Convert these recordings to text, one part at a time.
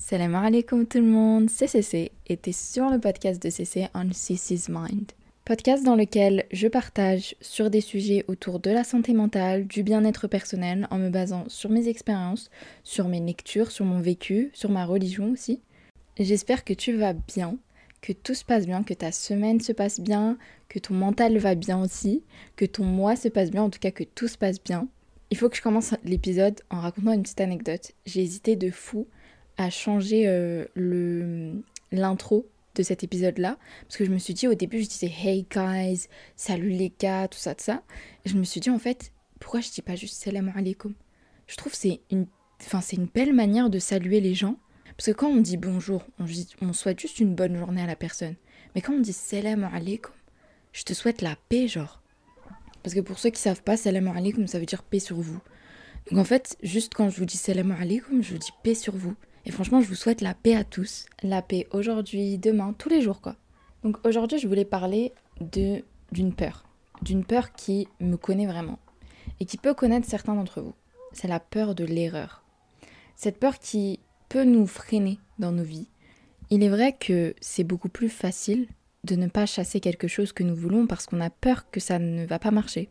Salam alaikum tout le monde, c'est CC et t'es sur le podcast de CC on CC's Mind. Podcast dans lequel je partage sur des sujets autour de la santé mentale, du bien-être personnel en me basant sur mes expériences, sur mes lectures, sur mon vécu, sur ma religion aussi. J'espère que tu vas bien, que tout se passe bien, que ta semaine se passe bien, que ton mental va bien aussi, que ton mois se passe bien, en tout cas que tout se passe bien. Il faut que je commence l'épisode en racontant une petite anecdote. J'ai hésité de fou à changer euh, l'intro de cet épisode-là. Parce que je me suis dit, au début, je disais Hey guys, salut les gars, tout ça, tout ça. Et je me suis dit, en fait, pourquoi je dis pas juste Salam alaikum? Je trouve c'est une, enfin, c'est une belle manière de saluer les gens. Parce que quand on dit bonjour, on, on souhaite juste une bonne journée à la personne. Mais quand on dit Salam alaikum, je te souhaite la paix, genre. Parce que pour ceux qui savent pas, Salam alaikum, ça veut dire paix sur vous. Donc en fait, juste quand je vous dis Salam alaikum, je vous dis paix sur vous. Et franchement, je vous souhaite la paix à tous. La paix aujourd'hui, demain, tous les jours quoi. Donc aujourd'hui, je voulais parler d'une peur. D'une peur qui me connaît vraiment. Et qui peut connaître certains d'entre vous. C'est la peur de l'erreur. Cette peur qui peut nous freiner dans nos vies. Il est vrai que c'est beaucoup plus facile de ne pas chasser quelque chose que nous voulons parce qu'on a peur que ça ne va pas marcher.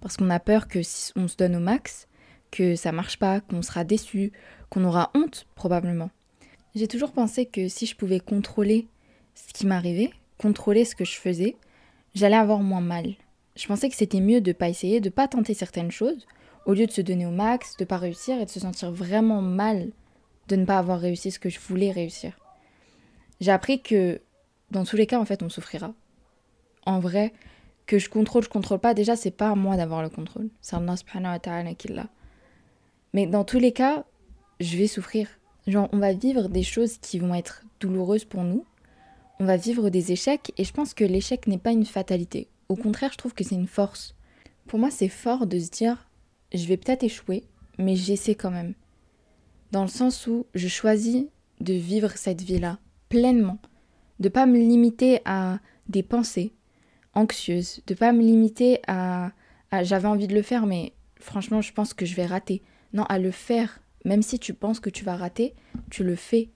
Parce qu'on a peur que si on se donne au max, que ça marche pas, qu'on sera déçu, qu'on aura honte probablement. J'ai toujours pensé que si je pouvais contrôler ce qui m'arrivait, contrôler ce que je faisais, j'allais avoir moins mal. Je pensais que c'était mieux de pas essayer, de pas tenter certaines choses, au lieu de se donner au max, de pas réussir et de se sentir vraiment mal de ne pas avoir réussi ce que je voulais réussir. J'ai appris que dans tous les cas en fait on souffrira. En vrai, que je contrôle, je contrôle pas, déjà c'est pas à moi d'avoir le contrôle. C'est Allah subhanahu wa ta'ala qui l'a. Mais dans tous les cas, je vais souffrir. Genre, on va vivre des choses qui vont être douloureuses pour nous. On va vivre des échecs et je pense que l'échec n'est pas une fatalité. Au contraire, je trouve que c'est une force. Pour moi, c'est fort de se dire je vais peut-être échouer, mais j'essaie quand même. Dans le sens où je choisis de vivre cette vie-là pleinement, de pas me limiter à des pensées anxieuses, de pas me limiter à, à j'avais envie de le faire, mais franchement, je pense que je vais rater. Non, à le faire. Même si tu penses que tu vas rater, tu le fais.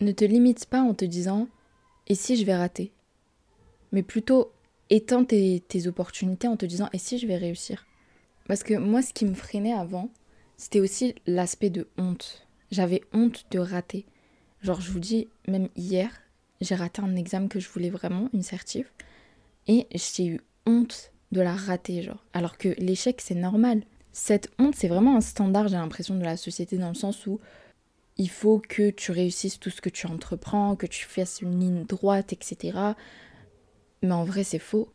Ne te limite pas en te disant et si je vais rater? Mais plutôt étends tes, tes opportunités en te disant et si je vais réussir? Parce que moi, ce qui me freinait avant, c'était aussi l'aspect de honte. J'avais honte de rater. Genre, je vous dis, même hier, j'ai raté un examen que je voulais vraiment, une certif, et j'ai eu honte de la rater, genre. Alors que l'échec, c'est normal cette honte, c'est vraiment un standard, j'ai l'impression, de la société, dans le sens où il faut que tu réussisses tout ce que tu entreprends, que tu fasses une ligne droite, etc. Mais en vrai, c'est faux.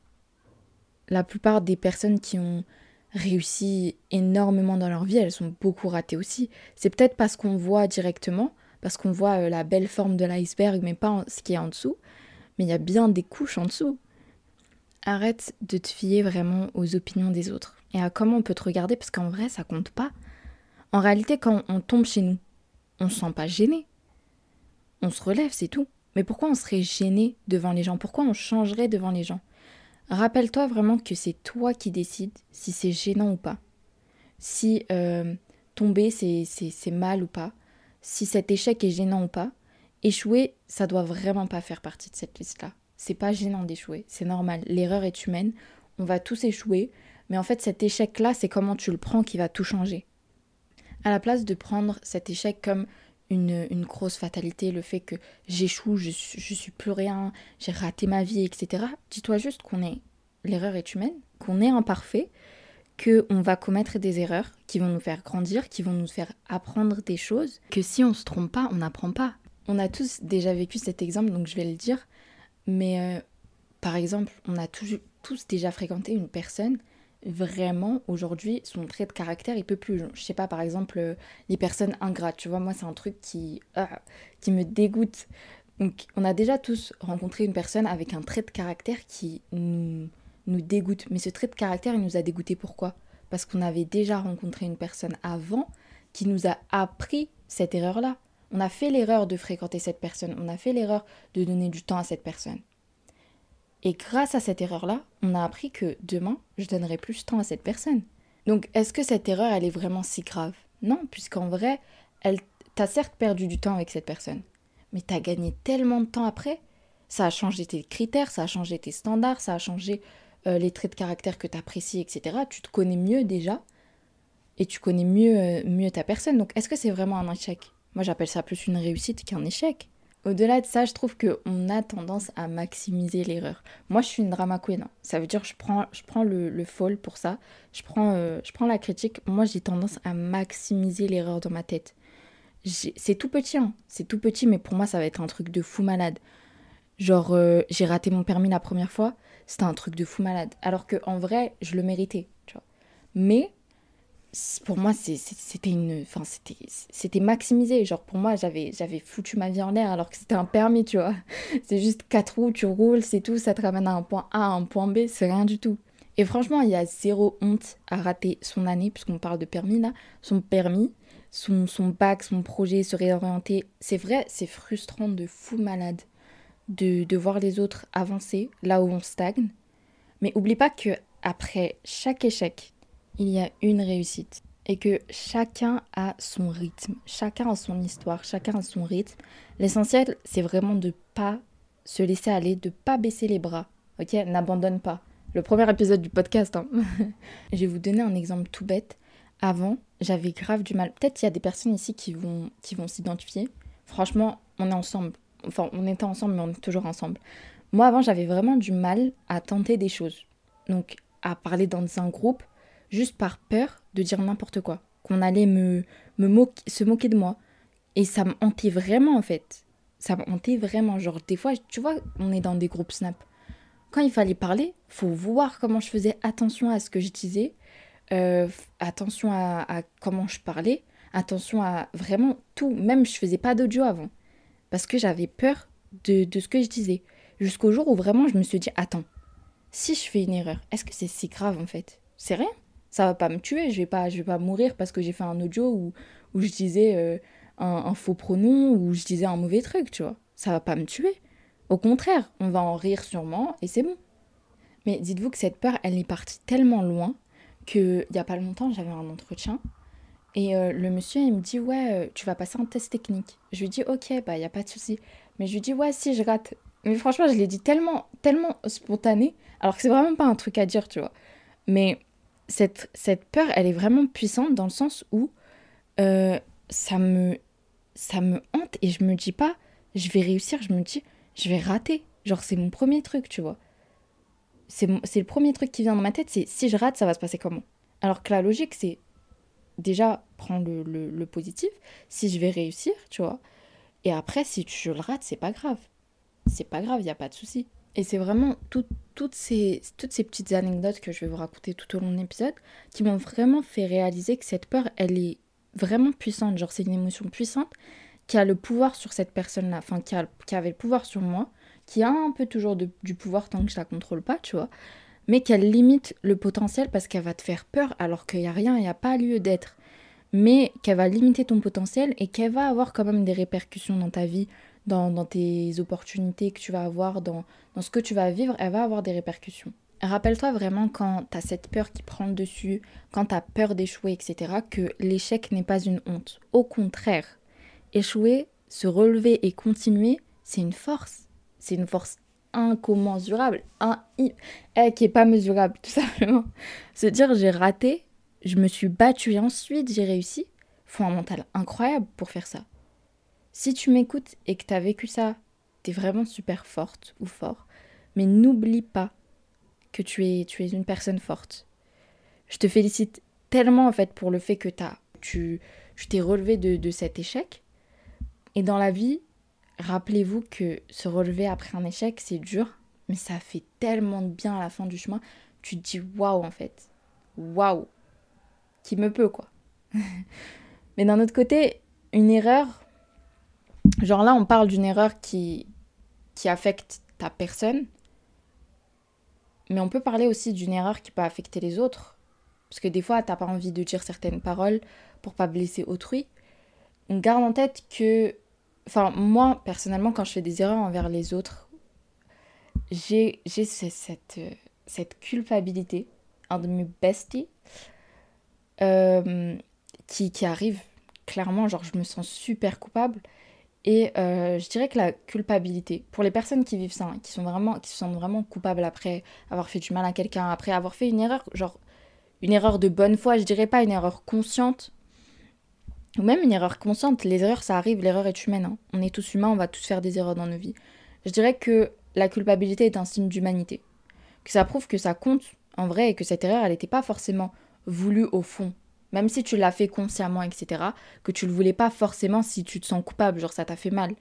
La plupart des personnes qui ont réussi énormément dans leur vie, elles sont beaucoup ratées aussi. C'est peut-être parce qu'on voit directement, parce qu'on voit euh, la belle forme de l'iceberg, mais pas ce qui est en dessous. Mais il y a bien des couches en dessous. Arrête de te fier vraiment aux opinions des autres et à comment on peut te regarder parce qu'en vrai ça compte pas. En réalité quand on tombe chez nous, on se sent pas gêné. On se relève, c'est tout. Mais pourquoi on serait gêné devant les gens? Pourquoi on changerait devant les gens? Rappelle-toi vraiment que c'est toi qui décides si c'est gênant ou pas. Si euh, tomber c'est mal ou pas. Si cet échec est gênant ou pas. Échouer, ça doit vraiment pas faire partie de cette liste-là. C'est pas gênant d'échouer, c'est normal. L'erreur est humaine. On va tous échouer. Mais en fait, cet échec-là, c'est comment tu le prends qui va tout changer. À la place de prendre cet échec comme une, grosse fatalité, le fait que j'échoue, je, je suis plus rien, j'ai raté ma vie, etc. Dis-toi juste qu'on est, l'erreur est humaine, qu'on est imparfait, qu'on va commettre des erreurs qui vont nous faire grandir, qui vont nous faire apprendre des choses, que si on se trompe pas, on n'apprend pas. On a tous déjà vécu cet exemple, donc je vais le dire, mais euh, par exemple, on a tous déjà fréquenté une personne vraiment aujourd'hui son trait de caractère il peut plus. Je sais pas par exemple euh, les personnes ingrates tu vois moi c'est un truc qui ah, qui me dégoûte. Donc on a déjà tous rencontré une personne avec un trait de caractère qui nous, nous dégoûte. Mais ce trait de caractère il nous a dégoûté pourquoi? Parce qu'on avait déjà rencontré une personne avant qui nous a appris cette erreur là on a fait l'erreur de fréquenter cette personne. On a fait l'erreur de donner du temps à cette personne et grâce à cette erreur-là, on a appris que demain, je donnerai plus de temps à cette personne. Donc, est-ce que cette erreur, elle est vraiment si grave? Non, puisqu'en vrai, elle t'as certes perdu du temps avec cette personne, mais t'as gagné tellement de temps après. Ça a changé tes critères, ça a changé tes standards, ça a changé euh, les traits de caractère que t'apprécies, etc. Tu te connais mieux déjà et tu connais mieux, euh, mieux ta personne. Donc est-ce que c'est vraiment un échec? Moi j'appelle ça plus une réussite qu'un échec. Au-delà de ça, je trouve qu'on a tendance à maximiser l'erreur. Moi, je suis une drama queen. Hein. Ça veut dire que je prends, je prends le, le fall pour ça. Je prends, euh, je prends la critique. Moi, j'ai tendance à maximiser l'erreur dans ma tête. C'est tout petit, hein. c'est tout petit, mais pour moi, ça va être un truc de fou malade. Genre, euh, j'ai raté mon permis la première fois, c'était un truc de fou malade. Alors que en vrai, je le méritais. Mais pour moi c'était une enfin c'était c'était maximisé. Genre pour moi j'avais j'avais foutu ma vie en l'air alors que c'était un permis tu vois. C'est juste quatre roues tu roules c'est tout. Ça te ramène à un point A à un point B c'est rien du tout. Et franchement il y a zéro honte à rater son année puisqu'on parle de permis là. Son permis son, son bac son projet se réorienter. C'est vrai c'est frustrant de fou malade de, de voir les autres avancer là où on stagne. Mais oublie pas que après chaque échec il y a une réussite et que chacun a son rythme, chacun a son histoire, chacun a son rythme. L'essentiel, c'est vraiment de pas se laisser aller, de pas baisser les bras. Ok, n'abandonne pas. Le premier épisode du podcast. Hein. Je vais vous donner un exemple tout bête. Avant, j'avais grave du mal. Peut-être qu'il y a des personnes ici qui vont, qui vont s'identifier. Franchement, on est ensemble. Enfin, on était ensemble, mais on est toujours ensemble. Moi, avant, j'avais vraiment du mal à tenter des choses. Donc, à parler dans un groupe, juste par peur de dire n'importe quoi, qu'on allait me, me se moquer de moi. Et ça me hantait vraiment en fait. Ça me hantait vraiment. Genre des fois, tu vois, on est dans des groupes Snap. Quand il fallait parler, faut voir comment je faisais attention à ce que je disais, euh, attention à, comment je parlais, attention à vraiment tout. Même je faisais pas d'audio avant. Parce que j'avais peur de, de ce que je disais. Jusqu'au jour où vraiment je me suis dit, attends, si je fais une erreur, est-ce que c'est si grave en fait? C'est rien ça va pas me tuer, je vais pas, je vais pas mourir parce que j'ai fait un audio où, où je disais euh, un, faux pronom ou je disais un mauvais truc, tu vois. Ça va pas me tuer. Au contraire, on va en rire sûrement et c'est bon. Mais dites-vous que cette peur, elle est partie tellement loin que il y a pas longtemps, j'avais un entretien et euh, le monsieur il me dit ouais, euh, tu vas passer un test technique. Je lui dis ok, bah il y a pas de souci. Mais je lui dis ouais, si je rate. Mais franchement, je l'ai dit tellement tellement spontané alors que c'est vraiment pas un truc à dire, tu vois. Mais cette, cette peur, elle est vraiment puissante dans le sens où euh, ça, me, ça me hante et je me dis pas, je vais réussir, je me dis, je vais rater. Genre, c'est mon premier truc, tu vois. C'est le premier truc qui vient dans ma tête, c'est si je rate, ça va se passer comment? Alors que la logique, c'est déjà prendre le, le, positif, si je vais réussir, tu vois. Et après, si tu le rates, c'est pas grave. C'est pas grave, il n'y a pas de souci. Et c'est vraiment toutes, ces, toutes ces petites anecdotes que je vais vous raconter tout au long de l'épisode qui m'ont vraiment fait réaliser que cette peur, elle est vraiment puissante. Genre, c'est une émotion puissante qui a le pouvoir sur cette personne-là, enfin, qui, a, qui avait le pouvoir sur moi, qui a un peu toujours du pouvoir tant que je la contrôle pas, tu vois, mais qu'elle limite le potentiel parce qu'elle va te faire peur alors qu'il n'y a rien, il n'y a pas lieu d'être. Mais qu'elle va limiter ton potentiel et qu'elle va avoir quand même des répercussions dans ta vie dans, tes opportunités que tu vas avoir, dans, dans ce que tu vas vivre, elle va avoir des répercussions. Rappelle-toi vraiment quand tu as cette peur qui prend le dessus, quand tu as peur d'échouer, etc., que l'échec n'est pas une honte. Au contraire, échouer, se relever et continuer, c'est une force. C'est une force incommensurable, un, eh, qui est pas mesurable, tout simplement. Se dire j'ai raté, je me suis battue et ensuite j'ai réussi, faut un mental incroyable pour faire ça. Si tu m'écoutes et que tu as vécu ça, tu es vraiment super forte ou fort. Mais n'oublie pas que tu es, tu es une personne forte. Je te félicite tellement en fait pour le fait que as, tu t'es relevé de, de cet échec. Et dans la vie, rappelez-vous que se relever après un échec, c'est dur, mais ça fait tellement de bien à la fin du chemin. Tu te dis waouh en fait. Waouh. Qui me peut quoi. mais d'un autre côté, une erreur, Genre là, on parle d'une erreur qui, qui affecte ta personne, mais on peut parler aussi d'une erreur qui peut affecter les autres. Parce que des fois, t'as pas envie de dire certaines paroles pour pas blesser autrui. On garde en tête que. Enfin, moi, personnellement, quand je fais des erreurs envers les autres, j'ai cette, cette culpabilité, un de mes besties, euh, qui, qui arrive clairement, genre, je me sens super coupable. Et euh, je dirais que la culpabilité, pour les personnes qui vivent ça, hein, qui, sont vraiment, qui se sentent vraiment coupables après avoir fait du mal à quelqu'un, après avoir fait une erreur, genre une erreur de bonne foi, je dirais pas une erreur consciente, ou même une erreur consciente, les erreurs ça arrive, l'erreur est humaine, hein. on est tous humains, on va tous faire des erreurs dans nos vies. Je dirais que la culpabilité est un signe d'humanité, que ça prouve que ça compte en vrai et que cette erreur elle n'était pas forcément voulue au fond, même si tu l'as fait consciemment, etc., que tu le voulais pas forcément si tu te sens coupable, genre ça t'a fait mal.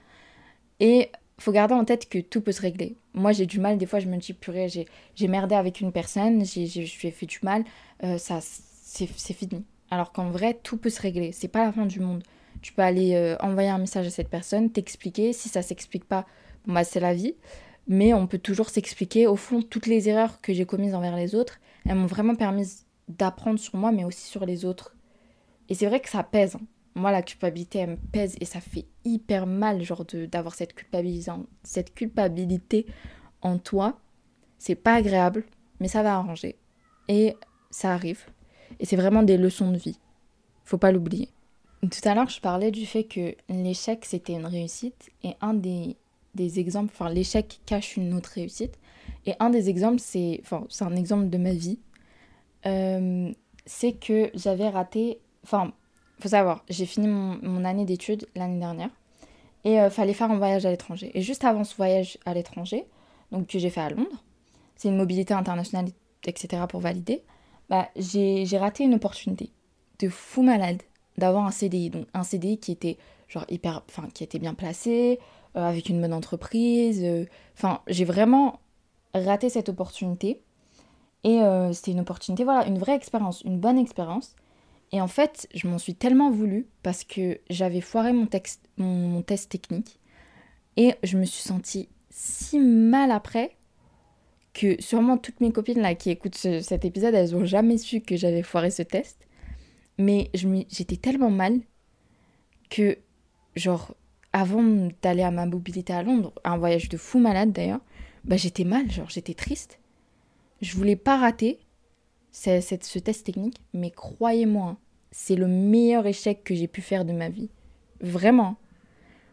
Et faut garder en tête que tout peut se régler. Moi, j'ai du mal, des fois, je me dis, purée, j'ai merdé avec une personne, j'ai fait du mal, euh, ça c'est fini. Alors qu'en vrai, tout peut se régler, c'est pas la fin du monde. Tu peux aller euh, envoyer un message à cette personne, t'expliquer, si ça s'explique pas, bah c'est la vie. Mais on peut toujours s'expliquer. Au fond, toutes les erreurs que j'ai commises envers les autres, elles m'ont vraiment permis d'apprendre sur moi, mais aussi sur les autres. Et c'est vrai que ça pèse. Hein. Moi, la culpabilité, elle me pèse et ça fait hyper mal, genre, d'avoir cette, cette culpabilité en toi. C'est pas agréable, mais ça va arranger. Et ça arrive. Et c'est vraiment des leçons de vie. Faut pas l'oublier. Tout à l'heure, je parlais du fait que l'échec, c'était une réussite. Et un des, des exemples, enfin, l'échec cache une autre réussite. Et un des exemples, c'est enfin, un exemple de ma vie. Euh, c'est que j'avais raté. Enfin, faut savoir, j'ai fini mon, année d'études l'année dernière et euh, fallait faire un voyage à l'étranger. Et juste avant ce voyage à l'étranger, donc que j'ai fait à Londres, c'est une mobilité internationale, etc. pour valider, bah, j'ai raté une opportunité de fou malade d'avoir un CDI. Donc un CDI qui était genre hyper, enfin qui était bien placé, euh, avec une bonne entreprise. Enfin, j'ai vraiment raté cette opportunité et euh, c'était une opportunité, voilà, une vraie expérience, une bonne expérience. Et en fait, je m'en suis tellement voulu parce que j'avais foiré mon, texte, mon, test technique. Et je me suis sentie si mal après que sûrement toutes mes copines là qui écoutent cet épisode, elles ont jamais su que j'avais foiré ce test. Mais j'étais tellement mal que, genre, avant d'aller à ma mobilité à Londres, un voyage de fou malade d'ailleurs, bah j'étais mal, genre j'étais triste. Je voulais pas rater ce test technique, mais croyez-moi, c'est le meilleur échec que j'ai pu faire de ma vie. Vraiment.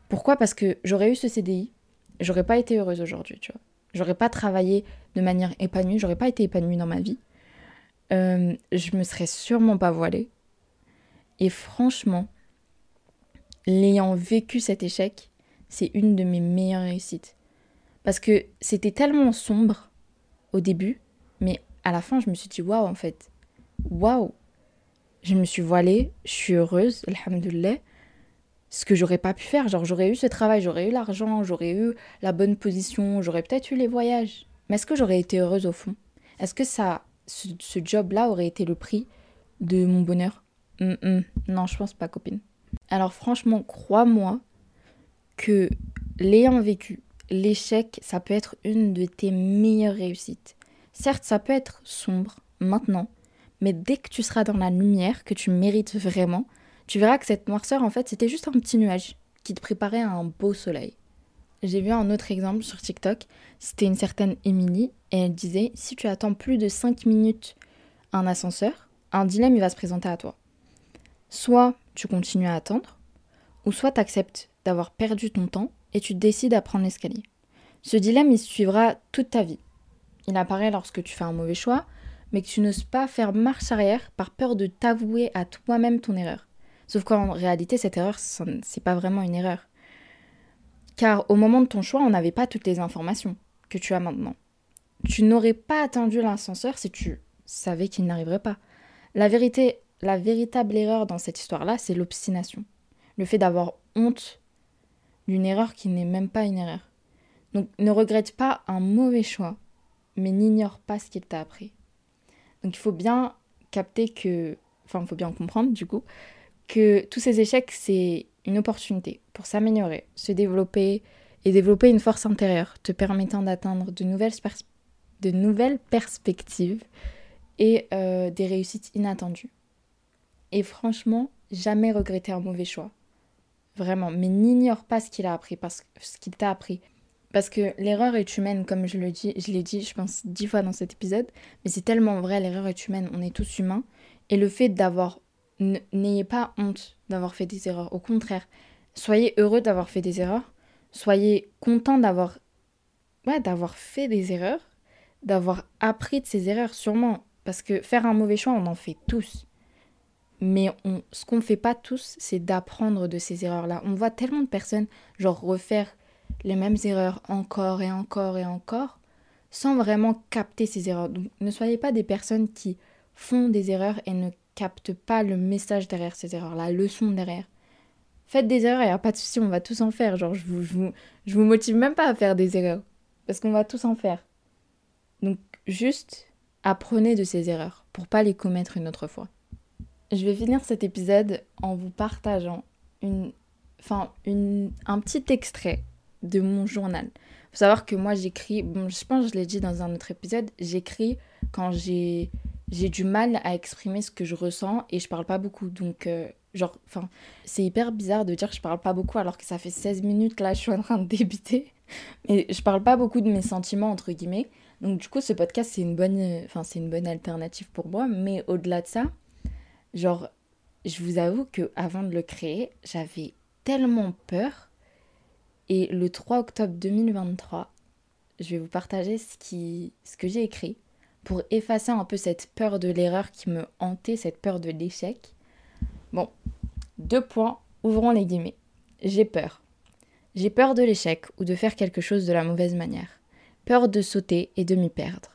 Pourquoi? Parce que j'aurais eu ce CDI, j'aurais pas été heureuse aujourd'hui, tu vois. J'aurais pas travaillé de manière épanouie, j'aurais pas été épanouie dans ma vie. Euh, je me serais sûrement pas voilée. Et franchement, l'ayant vécu cet échec, c'est une de mes meilleures réussites. Parce que c'était tellement sombre au début mais à la fin, je me suis dit, waouh, en fait, waouh, je me suis voilée, je suis heureuse, alhamdoulilah. Ce que j'aurais pas pu faire, genre j'aurais eu ce travail, j'aurais eu l'argent, j'aurais eu la bonne position, j'aurais peut-être eu les voyages. Mais est-ce que j'aurais été heureuse au fond? Est-ce que ça, ce, job-là aurait été le prix de mon bonheur? Non, je pense pas, copine. Alors franchement, crois-moi que l'ayant vécu, l'échec, ça peut être une de tes meilleures réussites. Certes, ça peut être sombre maintenant, mais dès que tu seras dans la lumière, que tu mérites vraiment, tu verras que cette noirceur, en fait, c'était juste un petit nuage qui te préparait à un beau soleil. J'ai vu un autre exemple sur TikTok, c'était une certaine Émilie, et elle disait si tu attends plus de 5 minutes un ascenseur, un dilemme il va se présenter à toi. Soit tu continues à attendre, ou soit tu acceptes d'avoir perdu ton temps et tu décides à prendre l'escalier. Ce dilemme il suivra toute ta vie. Il apparaît lorsque tu fais un mauvais choix, mais que tu n'oses pas faire marche arrière par peur de t'avouer à toi-même ton erreur. Sauf qu'en réalité, cette erreur, c'est pas vraiment une erreur. Car au moment de ton choix, on n'avait pas toutes les informations que tu as maintenant. Tu n'aurais pas attendu l'ascenseur si tu savais qu'il n'arriverait pas. La vérité, la véritable erreur dans cette histoire-là, c'est l'obstination. Le fait d'avoir honte d'une erreur qui n'est même pas une erreur. Donc ne regrette pas un mauvais choix mais n'ignore pas ce qu'il t'a appris. Donc il faut bien capter que, enfin il faut bien comprendre du coup, que tous ces échecs, c'est une opportunité pour s'améliorer, se développer et développer une force intérieure te permettant d'atteindre de nouvelles, perspectives et euh, des réussites inattendues. Et franchement, jamais regretter un mauvais choix. Vraiment, mais n'ignore pas ce qu'il a appris, parce ce qu'il t'a appris. Parce que l'erreur est humaine, comme je le dis, je l'ai dit, je pense, dix fois dans cet épisode, mais c'est tellement vrai, l'erreur est humaine, on est tous humains. Et le fait d'avoir, n'ayez pas honte d'avoir fait des erreurs. Au contraire, soyez heureux d'avoir fait des erreurs. Soyez content d'avoir ouais, d'avoir fait des erreurs, d'avoir appris de ces erreurs sûrement parce que faire un mauvais choix, on en fait tous. Mais on, ce qu'on ne fait pas tous, c'est d'apprendre de ces erreurs-là. On voit tellement de personnes, genre, refaire les mêmes erreurs encore et encore et encore, sans vraiment capter ces erreurs. Donc, ne soyez pas des personnes qui font des erreurs et ne captent pas le message derrière ces erreurs, la leçon derrière. Faites des erreurs, il n'y a pas de souci, on va tous en faire. Genre, je vous, je, vous, je vous motive même pas à faire des erreurs. Parce qu'on va tous en faire. Donc, juste apprenez de ces erreurs pour pas les commettre une autre fois. Je vais finir cet épisode en vous partageant une, enfin, une, un petit extrait de mon journal. Faut savoir que moi j'écris, je pense que je l'ai dit dans un autre épisode, j'écris quand j'ai j'ai du mal à exprimer ce que je ressens et je parle pas beaucoup. Donc, euh, genre, enfin, c'est hyper bizarre de dire que je parle pas beaucoup alors que ça fait 16 minutes là, je suis en train de débiter. Mais je parle pas beaucoup de mes sentiments, entre guillemets. Donc, du coup, ce podcast, c'est une bonne, enfin, c'est une bonne alternative pour moi. Mais au-delà de ça, genre, je vous avoue que avant de le créer, j'avais tellement peur. Et le 3 octobre 2023, je vais vous partager ce, qui, ce que j'ai écrit pour effacer un peu cette peur de l'erreur qui me hantait, cette peur de l'échec. Bon, deux points, ouvrons les guillemets. J'ai peur. J'ai peur de l'échec ou de faire quelque chose de la mauvaise manière. Peur de sauter et de m'y perdre.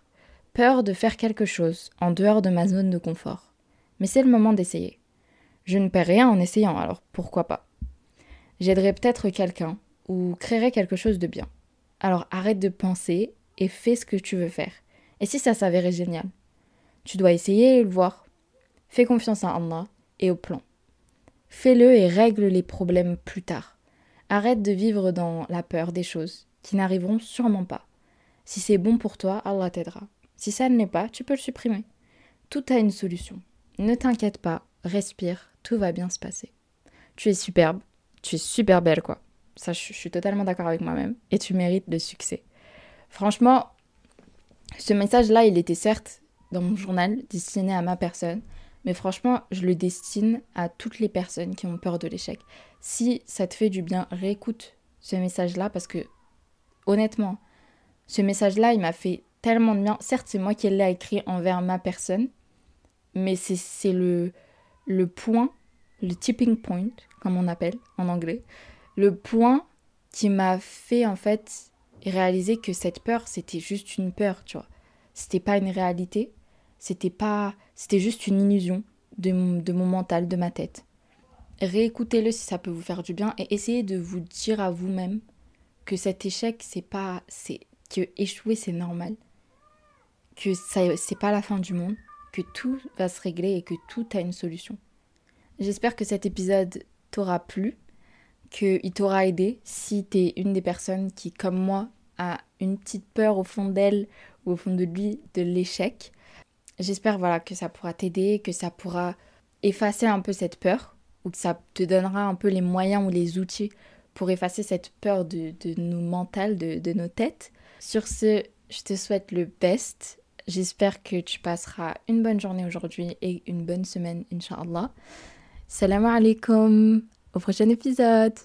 Peur de faire quelque chose en dehors de ma zone de confort. Mais c'est le moment d'essayer. Je ne perds rien en essayant, alors pourquoi pas? J'aiderai peut-être quelqu'un ou créerai quelque chose de bien. Alors arrête de penser et fais ce que tu veux faire. Et si ça s'avérait génial Tu dois essayer et le voir. Fais confiance à Allah et au plan. Fais-le et règle les problèmes plus tard. Arrête de vivre dans la peur des choses qui n'arriveront sûrement pas. Si c'est bon pour toi, Allah t'aidera. Si ça ne l'est pas, tu peux le supprimer. Tout a une solution. Ne t'inquiète pas, respire, tout va bien se passer. Tu es superbe, tu es super belle quoi. Ça, je suis totalement d'accord avec moi-même. Et tu mérites le succès. Franchement, ce message-là, il était certes dans mon journal, destiné à ma personne, mais franchement, je le destine à toutes les personnes qui ont peur de l'échec. Si ça te fait du bien, réécoute ce message-là parce que, honnêtement, ce message-là, il m'a fait tellement de bien. Certes, c'est moi qui l'ai écrit envers ma personne, mais c'est le, le point, le tipping point, comme on appelle en anglais, le point qui m'a fait en fait réaliser que cette peur, c'était juste une peur, tu vois. C'était pas une réalité, c'était pas c'était juste une illusion de mon, de mon mental, de ma tête. Réécoutez-le si ça peut vous faire du bien et essayez de vous dire à vous-même que cet échec, c'est pas c'est que échouer c'est normal. Que ça c'est pas la fin du monde, que tout va se régler et que tout a une solution. J'espère que cet épisode t'aura plu, qu'il t'aura aidé si t'es une des personnes qui, comme moi, a une petite peur au fond d'elle ou au fond de lui de l'échec. J'espère voilà que ça pourra t'aider, que ça pourra effacer un peu cette peur ou que ça te donnera un peu les moyens ou les outils pour effacer cette peur de, nos mentales, de, de nos têtes. Sur ce, je te souhaite le best. J'espère que tu passeras une bonne journée aujourd'hui et une bonne semaine, Inch'Allah. Salam alaikum. Au prochain épisode.